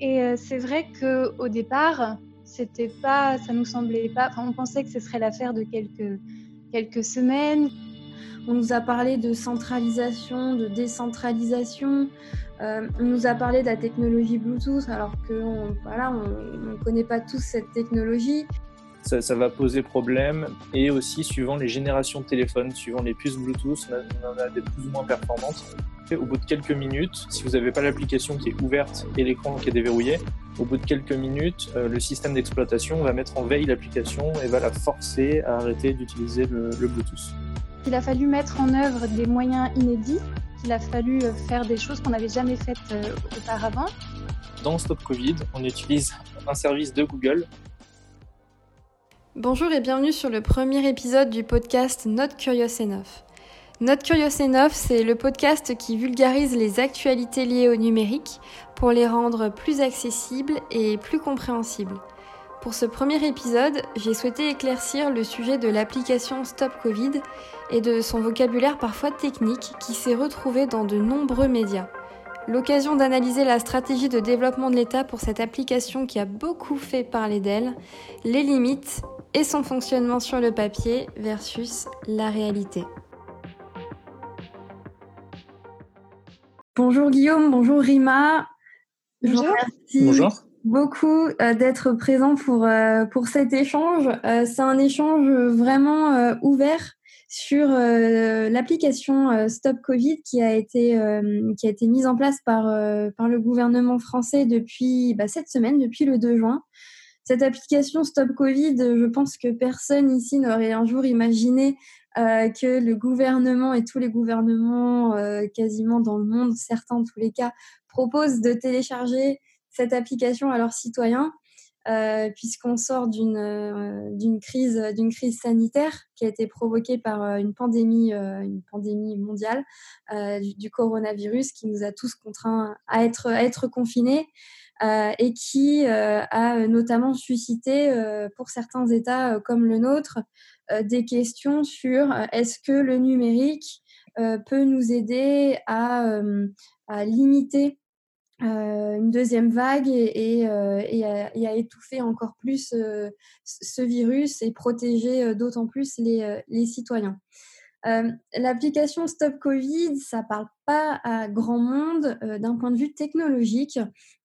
Et c'est vrai qu'au départ, c'était pas, ça nous semblait pas, enfin, on pensait que ce serait l'affaire de quelques, quelques semaines. On nous a parlé de centralisation, de décentralisation. Euh, on nous a parlé de la technologie Bluetooth alors qu'on voilà, on ne connaît pas tous cette technologie. Ça, ça, va poser problème et aussi suivant les générations de téléphones, suivant les puces Bluetooth, on en a des plus ou moins performantes. Au bout de quelques minutes, si vous n'avez pas l'application qui est ouverte et l'écran qui est déverrouillé, au bout de quelques minutes, euh, le système d'exploitation va mettre en veille l'application et va la forcer à arrêter d'utiliser le, le Bluetooth. Il a fallu mettre en œuvre des moyens inédits, il a fallu euh, faire des choses qu'on n'avait jamais faites euh, auparavant. Dans Stop Covid, on utilise un service de Google. Bonjour et bienvenue sur le premier épisode du podcast Not Curious Enough. Not Curious Enough, c'est le podcast qui vulgarise les actualités liées au numérique pour les rendre plus accessibles et plus compréhensibles. Pour ce premier épisode, j'ai souhaité éclaircir le sujet de l'application Stop Covid et de son vocabulaire parfois technique qui s'est retrouvé dans de nombreux médias. L'occasion d'analyser la stratégie de développement de l'État pour cette application qui a beaucoup fait parler d'elle, les limites et son fonctionnement sur le papier versus la réalité. Bonjour Guillaume, bonjour Rima. Bonjour. Bonjour. beaucoup euh, d'être présent pour, euh, pour cet échange. Euh, c'est un échange vraiment ouvert sur l'application Stop Covid qui a été, qui a été mise en place par, par le gouvernement français depuis bah, cette semaine, depuis le 2 juin. Cette application Stop Covid, je pense que personne ici n'aurait un jour imaginé euh, que le gouvernement et tous les gouvernements euh, quasiment dans le monde, certains en tous les cas, proposent de télécharger cette application à leurs citoyens. Euh, puisqu'on sort d'une crise sanitaire qui a été provoquée par une pandémie mondiale du, coronavirus qui nous a tous contraints à être confinés et qui a notamment suscité pour certains États comme le nôtre euh, des questions sur euh, est-ce que le numérique euh, peut nous aider à, limiter une deuxième vague et, à, étouffer encore plus ce virus et protéger d'autant plus les, citoyens. L'application Stop Covid, ça parle pas à grand monde d'un point de vue technologique.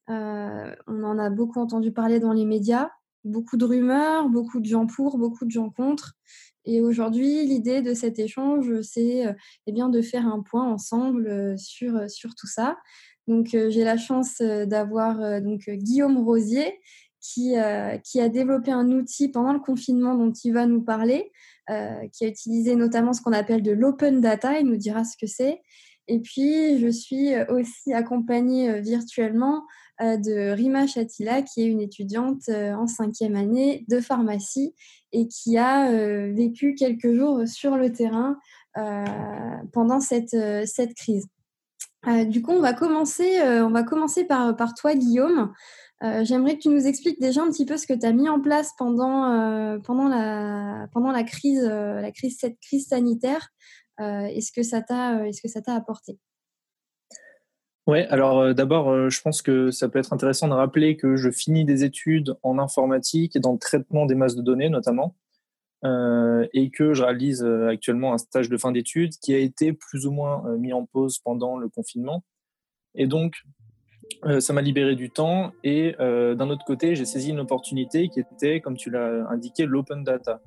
On en a beaucoup entendu parler dans les médias beaucoup de rumeurs, beaucoup de gens pour, beaucoup de gens contre. Et aujourd'hui, l'idée de cet échange, c'est euh, eh bien de faire un point ensemble euh, sur, euh, sur tout ça. Donc, j'ai la chance d'avoir donc Guillaume Rosier qui, qui a développé un outil pendant le confinement dont il va nous parler, qui a utilisé notamment ce qu'on appelle de l'open data. Il nous dira ce que c'est. Et puis, je suis aussi accompagnée virtuellement euh, de Rima Chatila, qui est une étudiante euh, en cinquième année de pharmacie et qui a euh, vécu quelques jours sur le terrain pendant cette, crise. du coup, on va commencer, par, toi, Guillaume. J'aimerais que tu nous expliques déjà un petit peu ce que tu as mis en place pendant, la, crise, cette crise sanitaire et ce que ça t'a apporté? Oui, alors euh, d'abord, euh, je pense que ça peut être intéressant de rappeler que je finis des études en informatique et dans le traitement des masses de données notamment, euh, et que je réalise actuellement un stage de fin d'études qui a été plus ou moins mis en pause pendant le confinement. Et donc, ça m'a libéré du temps. Et d'un autre côté, j'ai saisi une opportunité qui était, comme tu l'as indiqué, l'open data.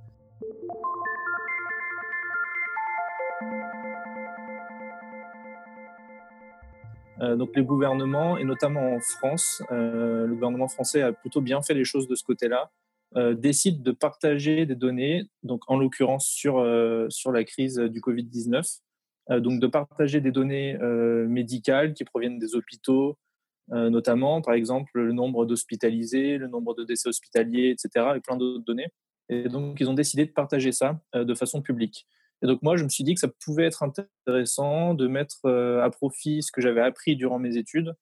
Donc les gouvernements, et notamment en France, euh, le gouvernement français a plutôt bien fait les choses de ce côté-là, euh, décide de partager des données, donc en l'occurrence sur, sur la crise du Covid-19, donc de partager des données médicales qui proviennent des hôpitaux, notamment par exemple le nombre d'hospitalisés, le nombre de décès hospitaliers, etc., et plein d'autres données. Et donc ils ont décidé de partager ça de façon publique. Et donc moi, je me suis dit que ça pouvait être intéressant de mettre euh, à profit ce que j'avais appris durant mes études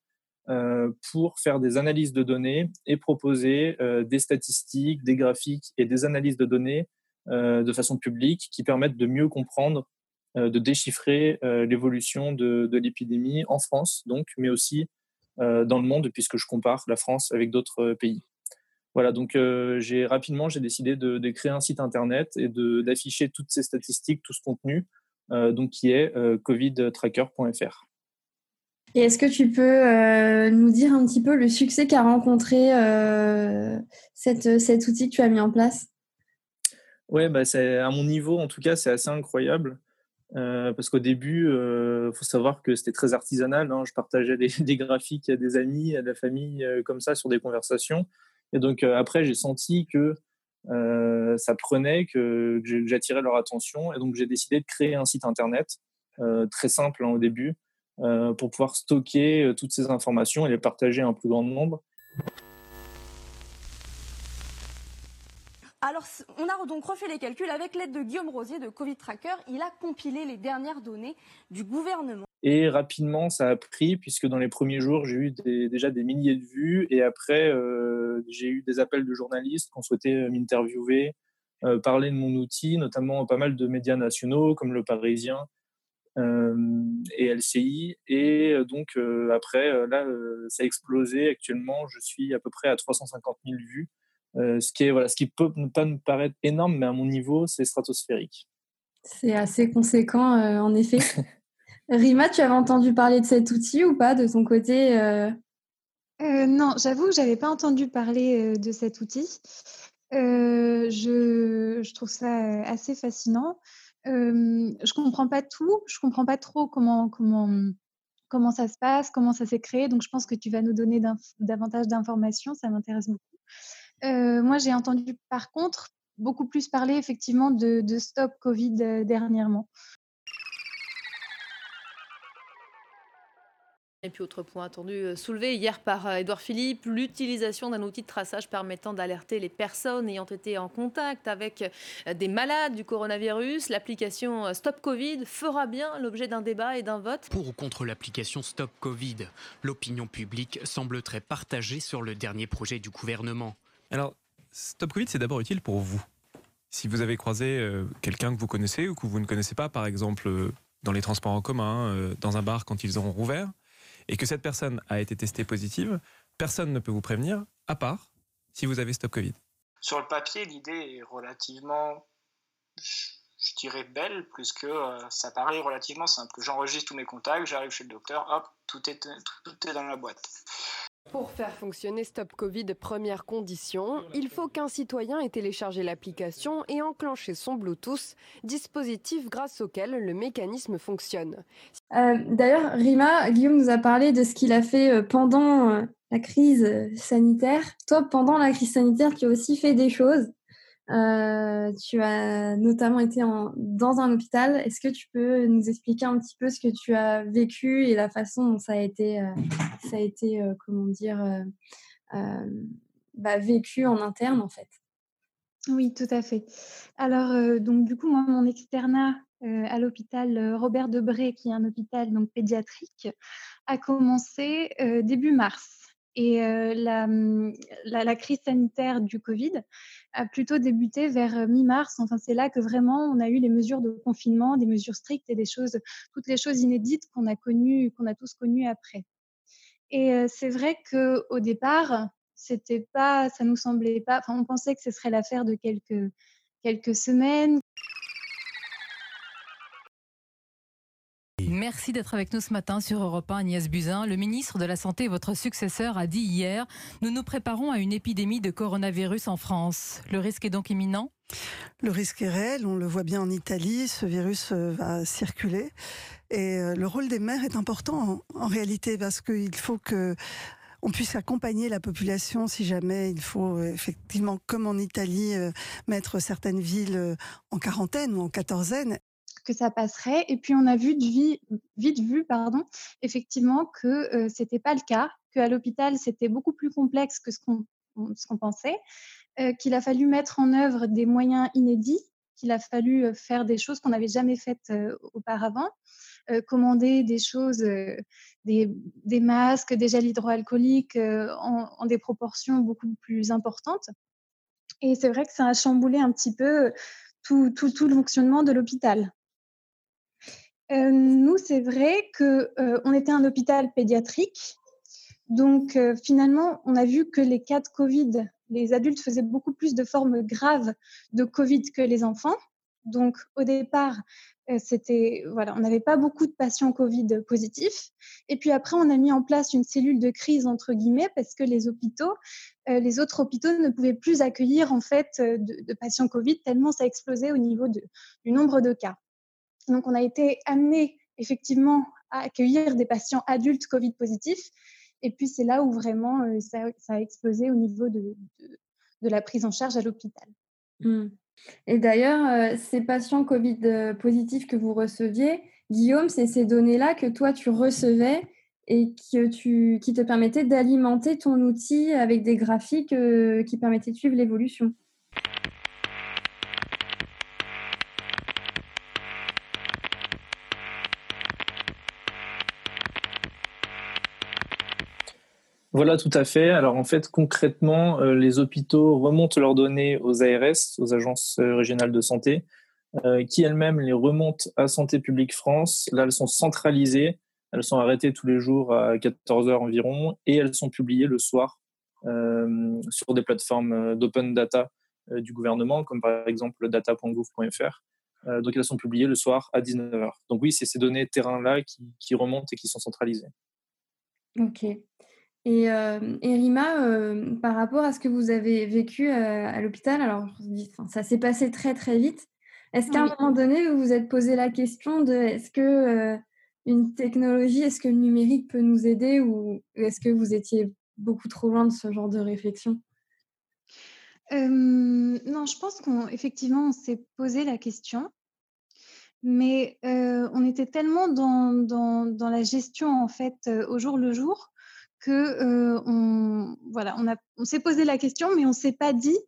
euh, pour faire des analyses de données et proposer euh, des statistiques, des graphiques et des analyses de données de façon publique qui permettent de mieux comprendre, de déchiffrer l'évolution de, de l'épidémie en France, donc, mais aussi dans le monde, puisque je compare la France avec d'autres pays. Voilà, donc j'ai rapidement j'ai décidé de, créer un site internet et d'afficher toutes ces statistiques, tout ce contenu, donc qui est covidtracker.fr. Et est-ce que tu peux nous dire un petit peu le succès qu'a rencontré cette, cet outil que tu as mis en place? Ouais, bah à mon niveau, en tout cas, c'est assez incroyable. parce qu'au début, il faut savoir que c'était très artisanal. Hein. Je partageais des, des, graphiques à des amis, à de la famille, comme ça, sur des conversations. Et donc euh, après, j'ai senti que euh, ça prenait, que, j'attirais leur attention. Et donc j'ai décidé de créer un site internet euh, très simple hein, au début pour pouvoir stocker toutes ces informations et les partager à un plus grand nombre. Alors, on a donc refait les calculs avec l'aide de Guillaume Rosier de Covid Tracker. Il a compilé les dernières données du gouvernement. Et rapidement, ça a pris, puisque dans les premiers jours, j'ai eu déjà des milliers de vues. Et après, euh, j'ai eu des appels de journalistes qui ont souhaité euh, m'interviewer, euh, parler de mon outil, notamment pas mal de médias nationaux comme Le Parisien et LCI. Et donc, après, là, ça a explosé. Actuellement, je suis à peu près à 350 000 vues. ce, qui est, voilà, ce qui peut ne pas me paraître énorme, mais à mon niveau, c'est stratosphérique. C'est assez conséquent, en effet. Rima, tu avais entendu parler de cet outil ou pas de ton côté euh? Euh, Non, j'avoue que j'avais pas entendu parler euh, de cet outil. Je, trouve ça assez fascinant. je comprends pas tout, je comprends pas trop comment ça se passe, comment ça s'est créé. Donc je pense que tu vas nous donner davantage d'informations, ça m'intéresse beaucoup. moi, j'ai entendu par contre beaucoup plus parler effectivement de Stop Covid dernièrement. Et puis autre point attendu euh, soulevé hier par Edouard euh, Philippe, l'utilisation d'un outil de traçage permettant d'alerter les personnes ayant été en contact avec euh, des malades du coronavirus. L'application Stop Covid fera bien l'objet d'un débat et d'un vote. Pour ou contre l'application Stop Covid, l'opinion publique semble très partagée sur le dernier projet du gouvernement. Alors, Stop Covid, c'est d'abord utile pour vous. Si vous avez croisé quelqu'un que vous connaissez ou que vous ne connaissez pas, par exemple dans les transports en commun, dans un bar quand ils auront rouvert, et que cette personne a été testée positive, personne ne peut vous prévenir, à part si vous avez Stop Covid. Sur le papier, l'idée est relativement, je dirais, belle, puisque euh, ça paraît relativement simple. J'enregistre tous mes contacts, j'arrive chez le docteur, hop, tout est, tout est dans la boîte. Pour faire fonctionner Stop Covid, première condition, il faut qu'un citoyen ait téléchargé l'application et enclenché son Bluetooth, dispositif grâce auquel le mécanisme fonctionne. Euh, d'ailleurs, Rima, Guillaume nous a parlé de ce qu'il a fait euh, pendant euh, la crise sanitaire. Toi, pendant la crise sanitaire, tu as aussi fait des choses. Euh, tu as notamment été en, dans un hôpital. Est-ce que tu peux nous expliquer un petit peu ce que tu as vécu et la façon dont ça a été, euh, ça a été euh, comment dire, bah, vécu en interne en fait? Oui, tout à fait. Alors, donc du coup, moi, mon externat à l'hôpital Robert Debré, qui est un hôpital donc pédiatrique, a commencé début mars. Et mmh, la, crise sanitaire du Covid a plutôt débuté vers mi-mars. Enfin, c'est là que vraiment on a eu les mesures de confinement, des mesures strictes et des choses, toutes les choses inédites qu'on a connues, qu'on a tous connues après. Et c'est vrai que au départ, c'était pas, ça nous semblait pas. Enfin, on pensait que ce serait l'affaire de quelques quelques semaines, Merci d'être avec nous ce matin sur Europe 1, Agnès Buzyn. Le ministre de la Santé, votre successeur, a dit hier Nous nous préparons à une épidémie de coronavirus en France. Le risque est donc imminent? Le risque est réel, on le voit bien en Italie, ce virus euh, va circuler. Et euh, le rôle des maires est important en, réalité parce qu'il faut que on puisse accompagner la population si jamais il faut euh, effectivement, comme en Italie, mettre certaines villes en quarantaine ou en quatorzaine que ça passerait. Et puis on a vu de vite vu, pardon, effectivement que ce c'était pas le cas, qu'à l'hôpital c'était beaucoup plus complexe que ce qu'on qu'on pensait, qu'il a fallu mettre en œuvre des moyens inédits, qu'il a fallu faire des choses qu'on n'avait jamais faites auparavant, commander des choses, des, des, masques, des gels hydroalcooliques en, en, des proportions beaucoup plus importantes. Et c'est vrai que ça a chamboulé un petit peu tout, tout, tout le fonctionnement de l'hôpital nous, c'est vrai qu'on était un hôpital pédiatrique. Donc finalement, on a vu que les cas de Covid, les adultes faisaient beaucoup plus de formes graves de Covid que les enfants. Donc au départ, c'était voilà, on n'avait pas beaucoup de patients Covid positifs. Et puis après, on a mis en place une cellule de crise entre guillemets parce que les hôpitaux, les autres hôpitaux ne pouvaient plus accueillir en fait de, patients Covid tellement ça explosait au niveau du nombre de cas. Donc on a été amené effectivement à accueillir des patients adultes Covid positifs. Et puis c'est là où vraiment ça, a explosé au niveau de, la prise en charge à l'hôpital. Mmh. Et d'ailleurs, euh, ces patients Covid euh, positifs que vous receviez, Guillaume, c'est ces données-là que toi, tu recevais et que tu, qui te permettaient d'alimenter ton outil avec des graphiques euh, qui permettaient de suivre l'évolution. Voilà, tout à fait. Alors en fait, concrètement, euh, les hôpitaux remontent leurs données aux ARS, aux agences euh, régionales de santé, euh, qui elles-mêmes les remontent à Santé publique France. Là, elles sont centralisées, elles sont arrêtées tous les jours à 14 heures environ, et elles sont publiées le soir sur des plateformes d'open data du gouvernement, comme par exemple data.gouv.fr. donc elles sont publiées le soir à 19h. Donc oui, c'est ces données terrain-là qui, qui remontent et qui sont centralisées. Ok. Et, euh, Rima, euh, par rapport à ce que vous avez vécu euh, à l'hôpital, alors ça s'est passé très très vite. Est-ce qu'à un moment donné, vous vous êtes posé la question de est-ce que une technologie, est-ce que le numérique peut nous aider ou est-ce que vous étiez beaucoup trop loin de ce genre de réflexion? Non, je pense qu'effectivement, on, s'est posé la question. Mais on était tellement dans, dans, dans, la gestion en fait au jour le jour on, s'est posé la question, mais on ne s'est pas dit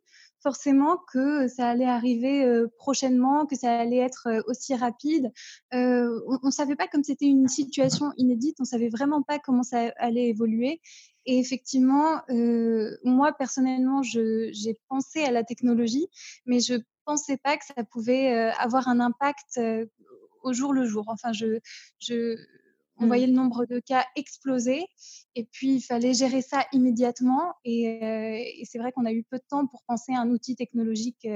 forcément que ça allait arriver prochainement, que ça allait être aussi rapide. on ne savait pas comme c'était une situation inédite, on savait vraiment pas comment ça allait évoluer. Et effectivement, moi personnellement, j'ai pensé à la technologie, mais je pensais pas que ça pouvait avoir un impact au jour le jour. Enfin, je, on mmh. voyait le nombre de cas exploser et puis il fallait gérer ça immédiatement. Et, c'est vrai qu'on a eu peu de temps pour penser à un outil technologique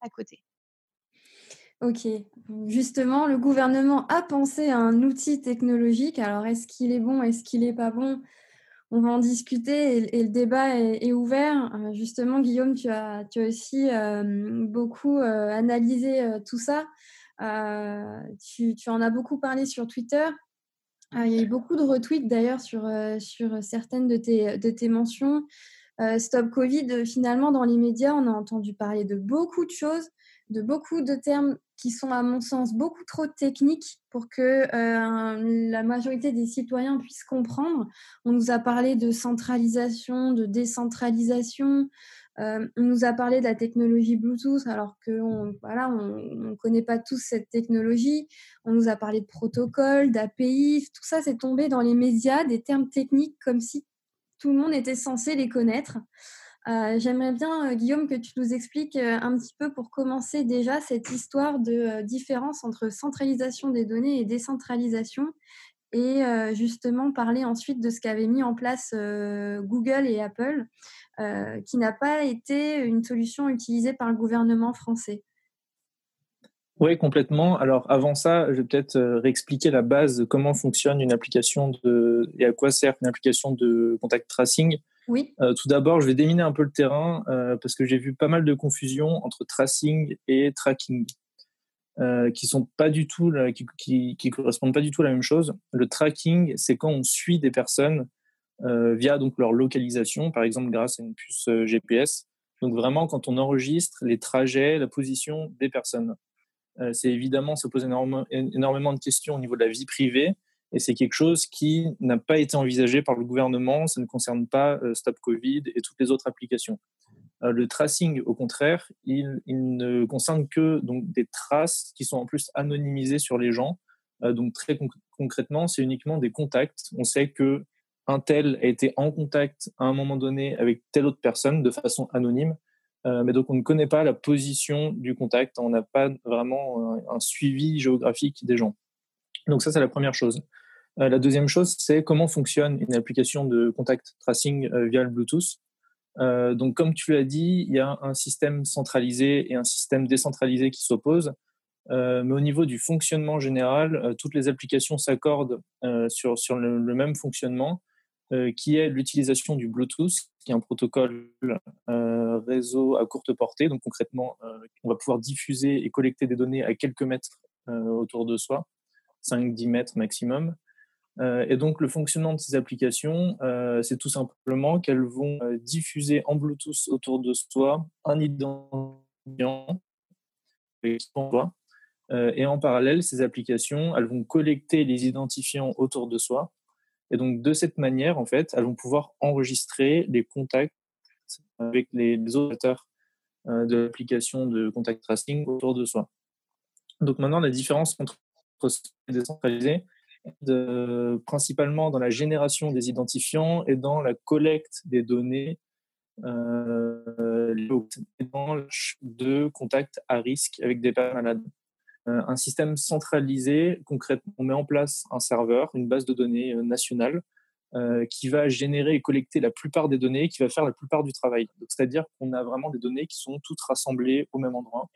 à côté. Ok, justement, le gouvernement a pensé à un outil technologique. Alors, est-ce qu'il est bon, est-ce qu'il n'est pas bon? On va en discuter et, le débat est, ouvert. justement, Guillaume, tu as, tu as aussi beaucoup analysé tout ça. tu, en as beaucoup parlé sur Twitter. Ah, il y a eu beaucoup de retweets d'ailleurs sur, euh, sur certaines de tes, de tes mentions. Euh, Stop Covid, finalement, dans les médias, on a entendu parler de beaucoup de choses, de beaucoup de termes qui sont, à mon sens, beaucoup trop techniques pour que euh, la majorité des citoyens puissent comprendre. On nous a parlé de centralisation, de décentralisation, euh, on nous a parlé de la technologie Bluetooth alors qu'on voilà, on connaît pas tous cette technologie. On nous a parlé de protocoles, d'API. Tout ça, c'est tombé dans les médias, des termes techniques comme si tout le monde était censé les connaître. Euh, j'aimerais bien, euh, Guillaume, que tu nous expliques un petit peu pour commencer déjà cette histoire de différence entre centralisation des données et décentralisation et justement parler ensuite de ce qu'avaient mis en place Google et Apple, qui n'a pas été une solution utilisée par le gouvernement français. Oui, complètement. Alors avant ça, je vais peut-être réexpliquer la base de comment fonctionne une application de, et à quoi sert une application de contact tracing. Oui. tout d'abord, je vais déminer un peu le terrain parce que j'ai vu pas mal de confusion entre tracing et tracking. Euh, qui sont pas du tout qui, correspondent pas du tout à la même chose. Le tracking, c'est quand on suit des personnes euh, via donc leur localisation, par exemple grâce à une puce euh, GPS. Donc vraiment quand on enregistre les trajets, la position des personnes. c'est évidemment ça pose énormément de questions au niveau de la vie privée et c'est quelque chose qui n'a pas été envisagé par le gouvernement. Ça ne concerne pas Stop Covid et toutes les autres applications. Euh, le tracing, au contraire, il, ne concerne que donc, des traces qui sont en plus anonymisées sur les gens. Euh, donc très concrètement, c'est uniquement des contacts. On sait que un tel a été en contact à un moment donné avec telle autre personne de façon anonyme, euh, mais donc on ne connaît pas la position du contact, on n'a pas vraiment un, suivi géographique des gens. Donc ça, c'est la première chose. la deuxième chose, c'est comment fonctionne une application de contact tracing via le Bluetooth. Donc, comme tu l'as dit, il y a un système centralisé et un système décentralisé qui s'opposent. mais au niveau du fonctionnement général, toutes les applications s'accordent sur, sur le, même fonctionnement. Euh, qui est l'utilisation du Bluetooth, qui est un protocole euh, réseau à courte portée. Donc concrètement, euh, on va pouvoir diffuser et collecter des données à quelques mètres autour de soi, 5-10 mètres maximum. Et donc le fonctionnement de ces applications, c'est tout simplement qu'elles vont diffuser en Bluetooth autour de soi un identifiant et en parallèle, ces applications, elles vont collecter les identifiants autour de soi et donc, de cette manière, en fait, elles vont pouvoir enregistrer les contacts avec les, opérateurs euh, de l'application de contact tracing autour de soi. Donc maintenant, la différence entre décentralisé, principalement dans la génération des identifiants et dans la collecte des données euh, de contacts à risque avec des personnes malades. Euh, un système centralisé. Concrètement, on met en place un serveur, une base de données euh, nationale euh, qui va générer et collecter la plupart des données, qui va faire la plupart du travail. C'est-à-dire qu'on a vraiment des données qui sont toutes rassemblées au même endroit,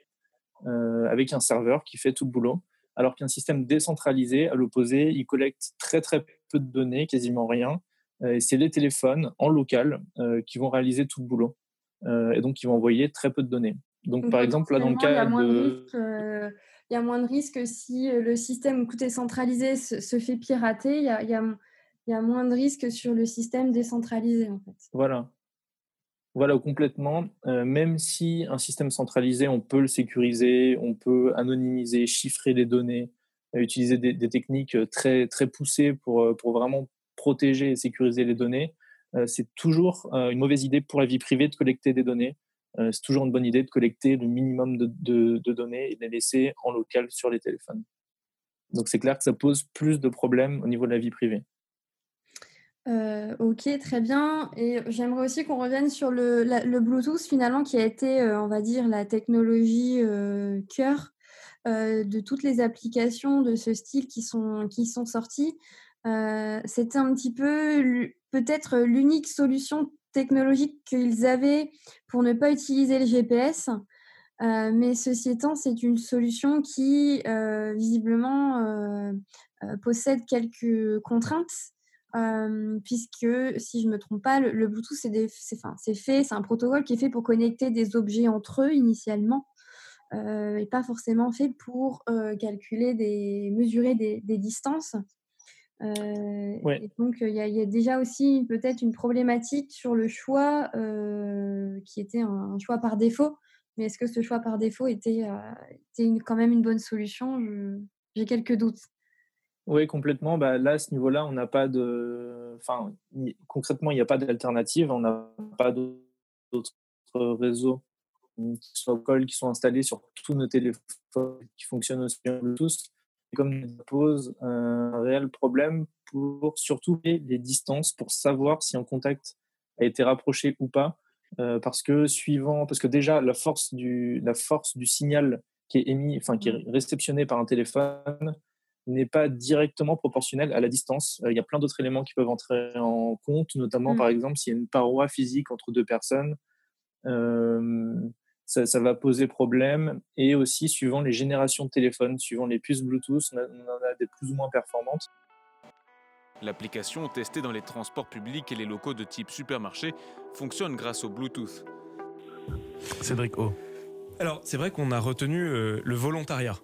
avec un serveur qui fait tout le boulot. Alors qu'un système décentralisé, à l'opposé, il collecte très très peu de données, quasiment rien. et c'est les téléphones en local qui vont réaliser tout le boulot. et donc, ils vont envoyer très peu de données. Donc, par exemple, là, dans le cas de il y a moins de risques si euh, le système côté centralisé se, fait pirater, il y a, y, y a, moins de risques sur le système décentralisé en fait. Voilà. Voilà, complètement. Euh, même si un système centralisé, on peut le sécuriser, on peut anonymiser, chiffrer les données, euh, utiliser des, techniques très, très poussées pour, pour vraiment protéger et sécuriser les données, c'est toujours une mauvaise idée pour la vie privée de collecter des données. Euh, c'est toujours une bonne idée de collecter le minimum de, données et de les laisser en local sur les téléphones. Donc c'est clair que ça pose plus de problèmes au niveau de la vie privée. Euh, ok, très bien. Et j'aimerais aussi qu'on revienne sur le, Bluetooth finalement qui a été, euh, on va dire, la technologie cœur de toutes les applications de ce style qui sont, qui sont sorties. C'était un petit peu peut-être l'unique solution technologique qu'ils avaient pour ne pas utiliser le GPS. Euh, mais ceci étant, c'est une solution qui euh, visiblement euh, possède quelques contraintes, puisque si je ne me trompe pas, le, Bluetooth, c'est fait, c'est un protocole qui est fait pour connecter des objets entre eux initialement, et pas forcément fait pour calculer des, mesurer des distances. Donc, il y, a déjà aussi peut-être une problématique sur le choix qui était un, choix par défaut. Mais est-ce que ce choix par défaut était, euh, quand même une bonne solution? J'ai quelques doutes. Oui, complètement. Bah, là, à ce niveau-là, on n'a pas de. Enfin, concrètement, il n'y a pas d'alternative. On n'a pas d'autres réseaux qui sont, qui sont installés sur tous nos téléphones qui fonctionnent aussi bien Bluetooth comme ça pose un réel problème pour surtout les distances, pour savoir si un contact a été rapproché ou pas. Euh, parce que suivant, parce que déjà la force du, la force du signal qui est émis, enfin qui est mmh. réceptionné par un téléphone n'est pas directement proportionnelle à la distance. Euh, il y a plein d'autres éléments qui peuvent entrer en compte, notamment par mmh. exemple s'il y a une paroi physique entre deux personnes. Euh, ça, va poser problème. Et aussi, suivant les générations de téléphones, suivant les puces Bluetooth, on, en a des plus ou moins performantes. L'application testée dans les transports publics et les locaux de type supermarché fonctionne grâce au Bluetooth. Cédric O. Alors, c'est vrai qu'on a retenu euh, le volontariat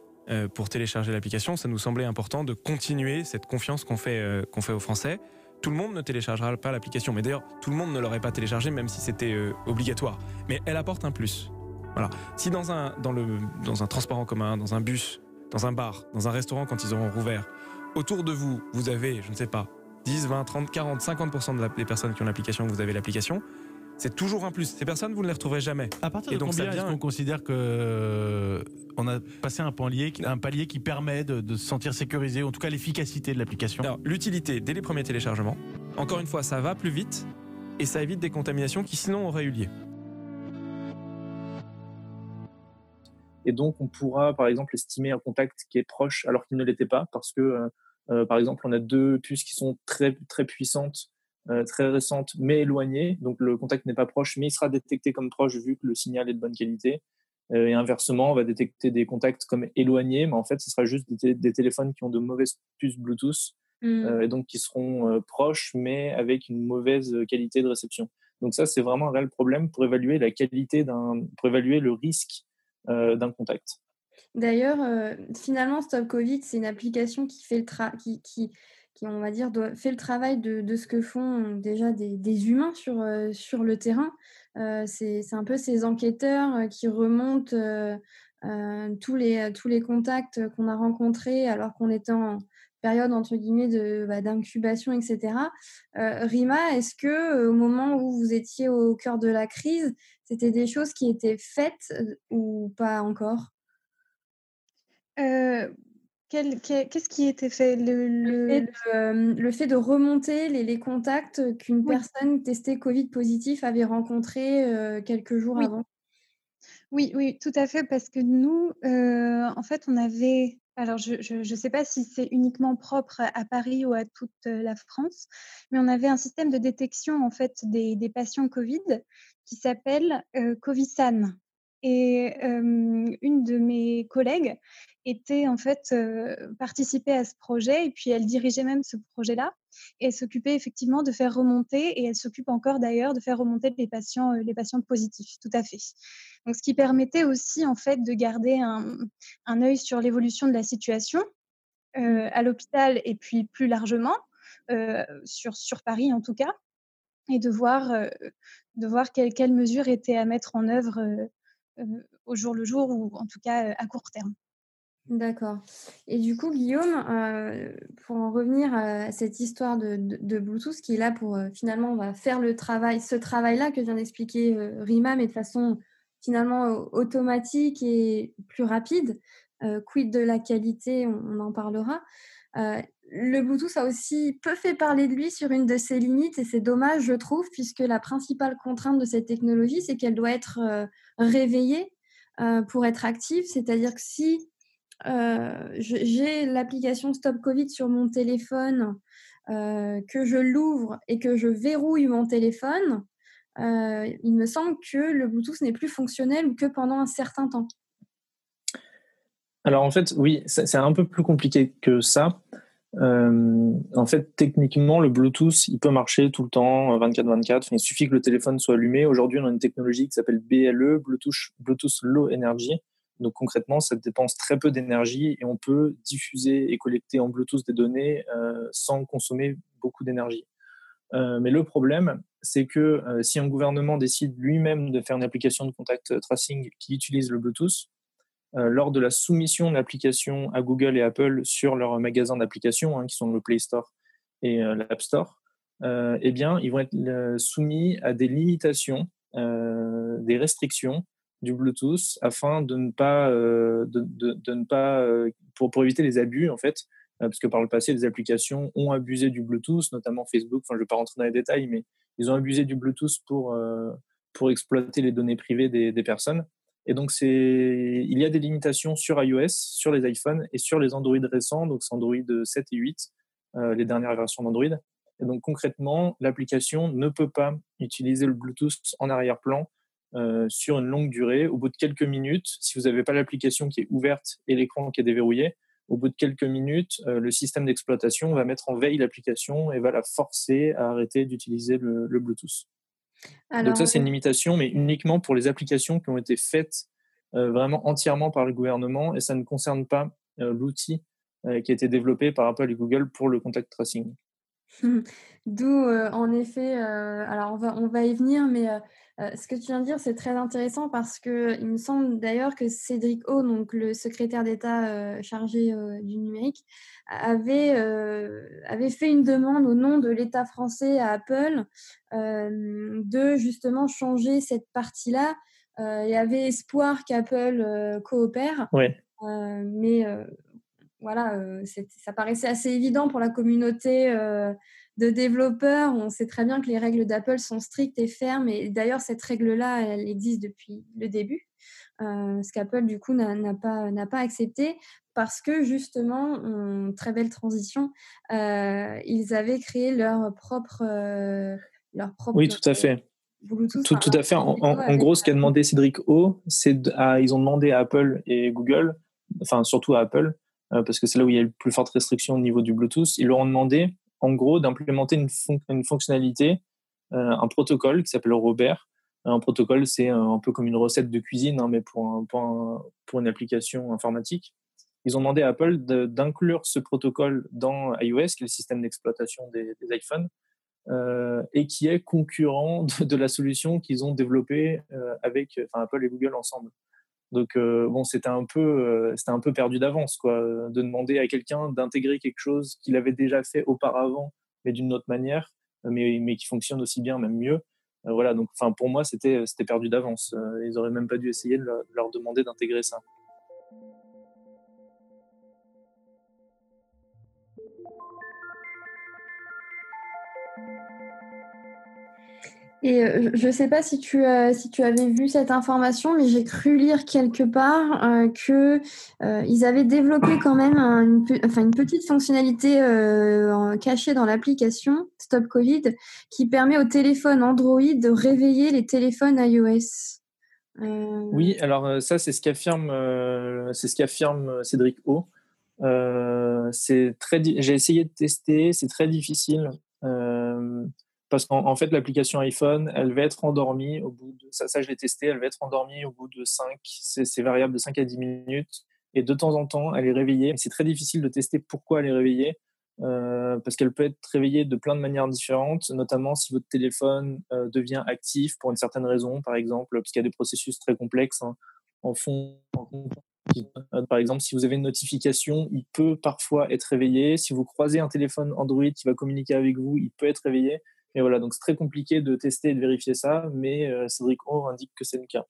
pour télécharger l'application. Ça nous semblait important de continuer cette confiance qu'on fait, euh, qu'on fait aux Français. Tout le monde ne téléchargera pas l'application, mais d'ailleurs, tout le monde ne l'aurait pas téléchargée même si c'était obligatoire. Mais elle apporte un plus. Voilà. Si dans un, dans, le, dans un transport commun, dans un bus, dans un bar, dans un restaurant quand ils auront rouvert, autour de vous, vous avez, je ne sais pas, 10, 20, 30, 40, 50% des personnes qui ont l'application, vous avez l'application, c'est toujours un plus. Ces personnes, vous ne les retrouverez jamais. À partir de donc, combien est-ce qu'on considère que euh, on a passé un palier, un palier qui permet de, se sentir sécurisé, en tout cas l'efficacité de l'application? L'utilité dès les premiers téléchargements. Encore une fois, ça va plus vite et ça évite des contaminations qui sinon auraient eu lieu. Et donc, on pourra, par exemple, estimer un contact qui est proche alors qu'il ne l'était pas, parce que euh, par exemple, on a deux puces qui sont très, très puissantes, très récentes, mais éloignées. Donc le contact n'est pas proche, mais il sera détecté comme proche vu que le signal est de bonne qualité. et inversement, on va détecter des contacts comme éloignés, mais en fait, ce sera juste des, téléphones qui ont de mauvaises puces Bluetooth mmh. et donc qui seront proches, mais avec une mauvaise qualité de réception. Donc ça, c'est vraiment un réel problème pour évaluer la qualité d'un, pour évaluer le risque d'un contact. D'ailleurs, euh, finalement, Stop Covid, c'est une application qui fait le qui, qui, qui, on va dire, fait le travail de, de ce que font déjà des, des humains sur, euh, sur le terrain. Euh, c'est un peu ces enquêteurs qui remontent tous, les, tous les contacts qu'on a rencontrés alors qu'on était en période entre guillemets bah, d'incubation, etc. Rima, est-ce que au moment où vous étiez au cœur de la crise, c'était des choses qui étaient faites ou pas encore? Qu'est-ce qui était fait? Le Le fait de, remonter les contacts qu'une personne testée covid positif avait rencontrés, quelques jours Oui. avant? Oui, oui, tout à fait, parce que nous, en fait, on avait alors je ne sais pas si c'est uniquement propre à Paris ou à toute, la France, mais on avait un système de détection, en fait, des des patients covid qui s'appelle, Covisan et une de mes collègues était en fait participait à ce projet et puis elle dirigeait même ce projet-là et elle s'occupait effectivement de faire remonter et elle s'occupe encore d'ailleurs de faire remonter les patients les patients positifs tout à fait donc ce qui permettait aussi en fait de garder un, un œil sur l'évolution de la situation mmh. à l'hôpital et puis plus largement sur sur Paris en tout cas et de voir de voir quelles, quelles mesures étaient à mettre en œuvre au jour le jour ou en tout cas à court terme. D'accord. Et du coup, Guillaume, euh, pour en revenir à cette histoire de, Bluetooth qui est là pour euh, finalement faire le travail, ce travail-là que vient d'expliquer euh, Rima, mais de façon finalement automatique et plus rapide. quid de la qualité, on, en parlera. le Bluetooth a aussi peu fait parler de lui sur une de ses limites et c'est dommage, je trouve, puisque la principale contrainte de cette technologie, c'est qu'elle doit être réveillée pour être active. C'est-à-dire que si j'ai l'application Stop Covid sur mon téléphone, que je l'ouvre et que je verrouille mon téléphone, il me semble que le Bluetooth n'est plus fonctionnel que pendant un certain temps. Alors en fait, oui, c'est un peu plus compliqué que ça. En fait, techniquement, le Bluetooth, il peut marcher tout le temps, 24-24. il suffit que le téléphone soit allumé. Aujourd'hui, on a une technologie qui s'appelle BLE, Bluetooth, Bluetooth Low Energy, donc concrètement, ça dépense très peu d'énergie et on peut diffuser et collecter en Bluetooth des données euh, sans consommer beaucoup d'énergie. Euh, mais le problème, c'est que euh, si un gouvernement décide lui-même de faire une application de contact tracing qui utilise le Bluetooth, lors de la soumission de l'application à Google et Apple sur leur magasin d'applications, hein, qui sont le Play Store et l'App Store, eh bien, ils vont être soumis à des limitations, des restrictions du Bluetooth afin de ne pas, euh, de, ne pas euh, pour, éviter les abus en fait, euh, parce que par le passé, les applications ont abusé du Bluetooth, notamment Facebook. Enfin, je ne vais pas rentrer dans les détails, mais ils ont abusé du Bluetooth pour, pour exploiter les données privées des personnes. Et donc, il y a des limitations sur iOS, sur les iPhones et sur les Android récents, donc Android 7 et 8, les dernières versions d'Android. Et donc, concrètement, l'application ne peut pas utiliser le Bluetooth en arrière-plan euh, sur une longue durée. Au bout de quelques minutes, si vous n'avez pas l'application qui est ouverte et l'écran qui est déverrouillé, au bout de quelques minutes, euh, le système d'exploitation va mettre en veille l'application et va la forcer à arrêter d'utiliser le, Bluetooth. Donc ça, c'est une limitation, mais uniquement pour les applications qui ont été faites euh, vraiment entièrement par le gouvernement et ça ne concerne pas l'outil qui a été développé par Apple et Google pour le contact tracing. D'où, en effet, alors on va, on va y venir, mais euh, ce que tu viens de dire, c'est très intéressant parce que il me semble d'ailleurs que Cédric O, donc le secrétaire d'État euh, chargé euh, du numérique, avait, avait fait une demande au nom de l'État français à Apple de justement changer cette partie-là. il y avait espoir qu'Apple coopère, mais voilà, ça paraissait assez évident pour la communauté de développeurs, on sait très bien que les règles d'Apple sont strictes et fermes. Et d'ailleurs, cette règle-là, elle existe depuis le début. Euh, ce qu'Apple, du coup, n'a pas, pas accepté. parce que justement, très belle transition, ils avaient créé leur propre, leur propre. Oui, tout à fait. Bluetooth, tout, à fait. En, gros, ce qu'a demandé Cédric O, c'est ils ont demandé à Apple et Google, enfin surtout à Apple, parce que c'est là où il y a le plus forte restriction au niveau du Bluetooth, ils leur ont demandé, en gros, d'implémenter une, fonctionnalité, un protocole qui s'appelle Robert, un protocole, c'est un peu comme une recette de cuisine, hein, mais pour, pour, une application informatique. Ils ont demandé à Apple d'inclure ce protocole dans iOS, qui est le système d'exploitation des, iPhones, euh, et qui est concurrent de, la solution qu'ils ont développée euh, avec Apple et Google ensemble. Donc euh, bon, c'était un peu, c'était un peu perdu d'avance, quoi, de demander à quelqu'un d'intégrer quelque chose qu'il avait déjà fait auparavant, mais d'une autre manière, mais, qui fonctionne aussi bien, même mieux. Euh, voilà, donc enfin pour moi c'était perdu d'avance. Euh, ils auraient même pas dû essayer de leur demander d'intégrer ça. Et euh, je ne sais pas si tu, si tu avais vu cette information, mais j'ai cru lire quelque part euh, qu'ils euh, avaient développé quand même une, petite fonctionnalité cachée dans l'application Stop Covid qui permet aux téléphones Android de réveiller les téléphones iOS. Oui, alors ça, c'est ce qu'affirme c'est ce qu'affirme Cédric O. c'est très, j'ai essayé de tester, c'est très difficile parce qu'en fait, l'application iPhone, elle va être endormie au bout de, ça, ça je l'ai testé, elle va être endormie au bout de 5, c'est variable de 5 à 10 minutes, et de temps en temps, elle est réveillée. C'est très difficile de tester pourquoi elle est réveillée, euh, parce qu'elle peut être réveillée de plein de manières différentes, notamment si votre téléphone euh, devient actif pour une certaine raison, par exemple, parce qu'il y a des processus très complexes hein, en fond. Euh, par exemple, si vous avez une notification, il peut parfois être réveillé. Si vous croisez un téléphone Android qui va communiquer avec vous, il peut être réveillé. Et voilà, donc c'est très compliqué de tester et de vérifier ça, mais euh, Cédric O indique que c'est le cas.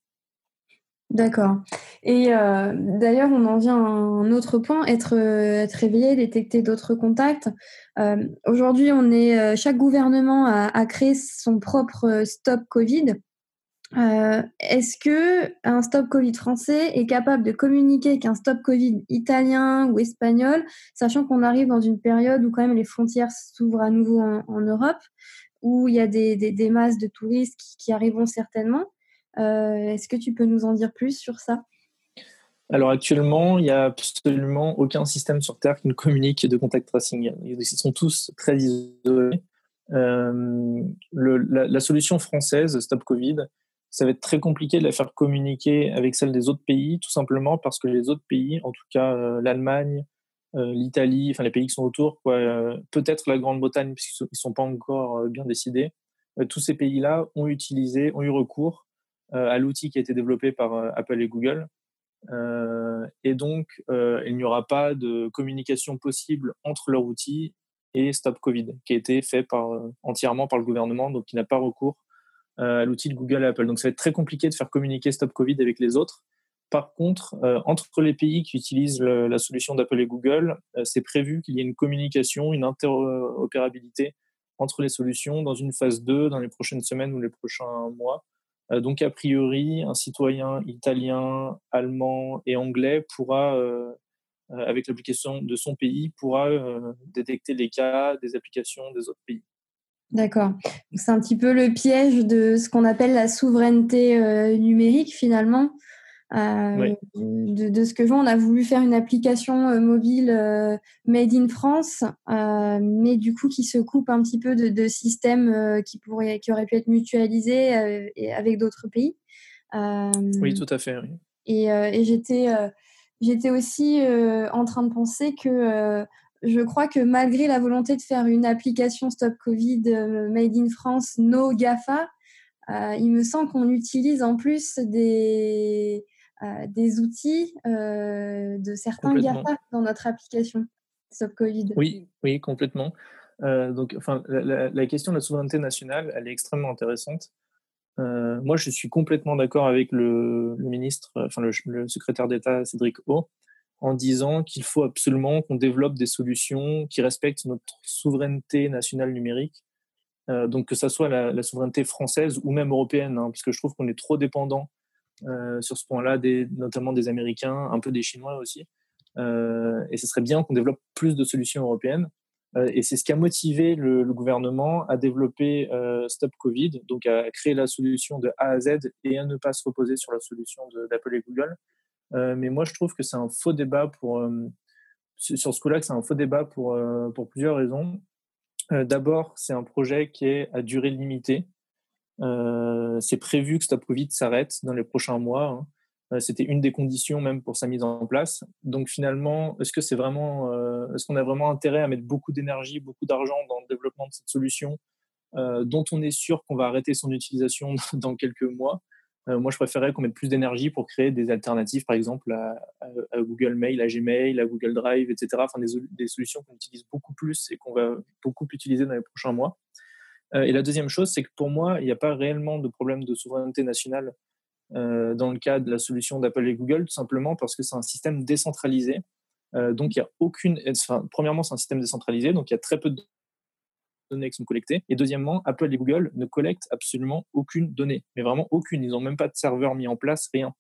D'accord. Et euh, d'ailleurs, on en vient à un autre point, être, euh, être réveillé, détecter d'autres contacts. Aujourd'hui, on est chaque gouvernement a, créé son propre stop Covid. Est-ce que un stop Covid français est capable de communiquer qu'un stop Covid italien ou espagnol, sachant qu'on arrive dans une période où quand même les frontières s'ouvrent à nouveau en Europe? Où il y a des, masses de touristes qui, arriveront certainement. Euh, est-ce que tu peux nous en dire plus sur ça? Alors actuellement, il n'y a absolument aucun système sur Terre qui ne communique de contact tracing. Ils sont tous très isolés. Euh, la, solution française, Stop Covid, ça va être très compliqué de la faire communiquer avec celle des autres pays, tout simplement parce que les autres pays, en tout cas euh, l'Allemagne, l'Italie, enfin les pays qui sont autour, euh, peut-être la Grande-Bretagne, puisqu'ils ne sont, pas encore euh, bien décidés. tous ces pays-là ont utilisé, ont eu recours à l'outil qui a été développé par Apple et Google. et donc, il n'y aura pas de communication possible entre leur outil et Stop Covid, qui a été fait entièrement par le gouvernement, donc qui n'a pas recours à l'outil de Google et Apple. Donc, ça va être très compliqué de faire communiquer Stop Covid avec les autres. Par contre, euh, entre les pays qui utilisent la solution d'Apple et Google, euh, c'est prévu qu'il y ait une communication, une interopérabilité entre les solutions dans une phase 2 dans les prochaines semaines ou les prochains mois. Euh, donc, a priori, un citoyen italien, allemand et anglais pourra, avec l'application de son pays, pourra détecter les cas des applications des autres pays. D'accord. C'est un petit peu le piège de ce qu'on appelle la souveraineté numérique finalement. Euh, de, ce que je vois, on a voulu faire une application euh, mobile euh, made in France, mais du coup qui se coupe un petit peu de, systèmes qui, pourraient, qui auraient pu être mutualisés avec d'autres pays. oui, tout à fait. Et, j'étais, j'étais aussi en train de penser que je crois que malgré la volonté de faire une application Stop Covid made in France, no GAFA, il me semble qu'on utilise en plus des, des outils euh, de certains GAFA dans notre application Stop Covid. Oui, oui, complètement. Euh, donc, enfin, la, question de la souveraineté nationale, elle est extrêmement intéressante. moi, je suis complètement d'accord avec le, ministre, enfin le, secrétaire d'État Cédric O, en disant qu'il faut absolument qu'on développe des solutions qui respectent notre souveraineté nationale numérique. donc que ça soit la, souveraineté française ou même européenne, hein, parce que je trouve qu'on est trop dépendant euh, sur ce point-là, notamment des Américains, un peu des Chinois aussi. et ce serait bien qu'on développe plus de solutions européennes. et c'est ce qui a motivé le, gouvernement à développer Stop Covid, donc à créer la solution de A à Z et à ne pas se reposer sur la solution d'Apple et Google. mais moi, je trouve que c'est un faux débat pour sur ce coup-là, c'est un faux débat pour, pour plusieurs raisons. D'abord, c'est un projet qui est à durée limitée. Euh, c'est prévu que Stop Covid s'arrête dans les prochains mois. Hein. Euh, c'était une des conditions même pour sa mise en place. Donc finalement, est-ce que c'est vraiment, euh, est-ce qu'on a vraiment intérêt à mettre beaucoup d'énergie, beaucoup d'argent dans le développement de cette solution dont on est sûr qu'on va arrêter son utilisation dans quelques mois? Moi, je préférerais qu'on mette plus d'énergie pour créer des alternatives, par exemple à, Google Mail, à Gmail, à Google Drive, etc. Enfin, des, des solutions qu'on utilise beaucoup plus et qu'on va beaucoup utiliser dans les prochains mois. Euh, et la deuxième chose, c'est que pour moi, il n'y a pas réellement de problème de souveraineté nationale euh, dans le cas de la solution d'Apple et Google, tout simplement parce que c'est un système décentralisé. Euh, donc, il y a aucune. Premièrement, c'est un système décentralisé, donc il y a très peu de données qui sont collectées. Et deuxièmement, Apple et Google ne collectent absolument aucune donnée, mais vraiment aucune. Ils n'ont même pas de serveur mis en place, rien.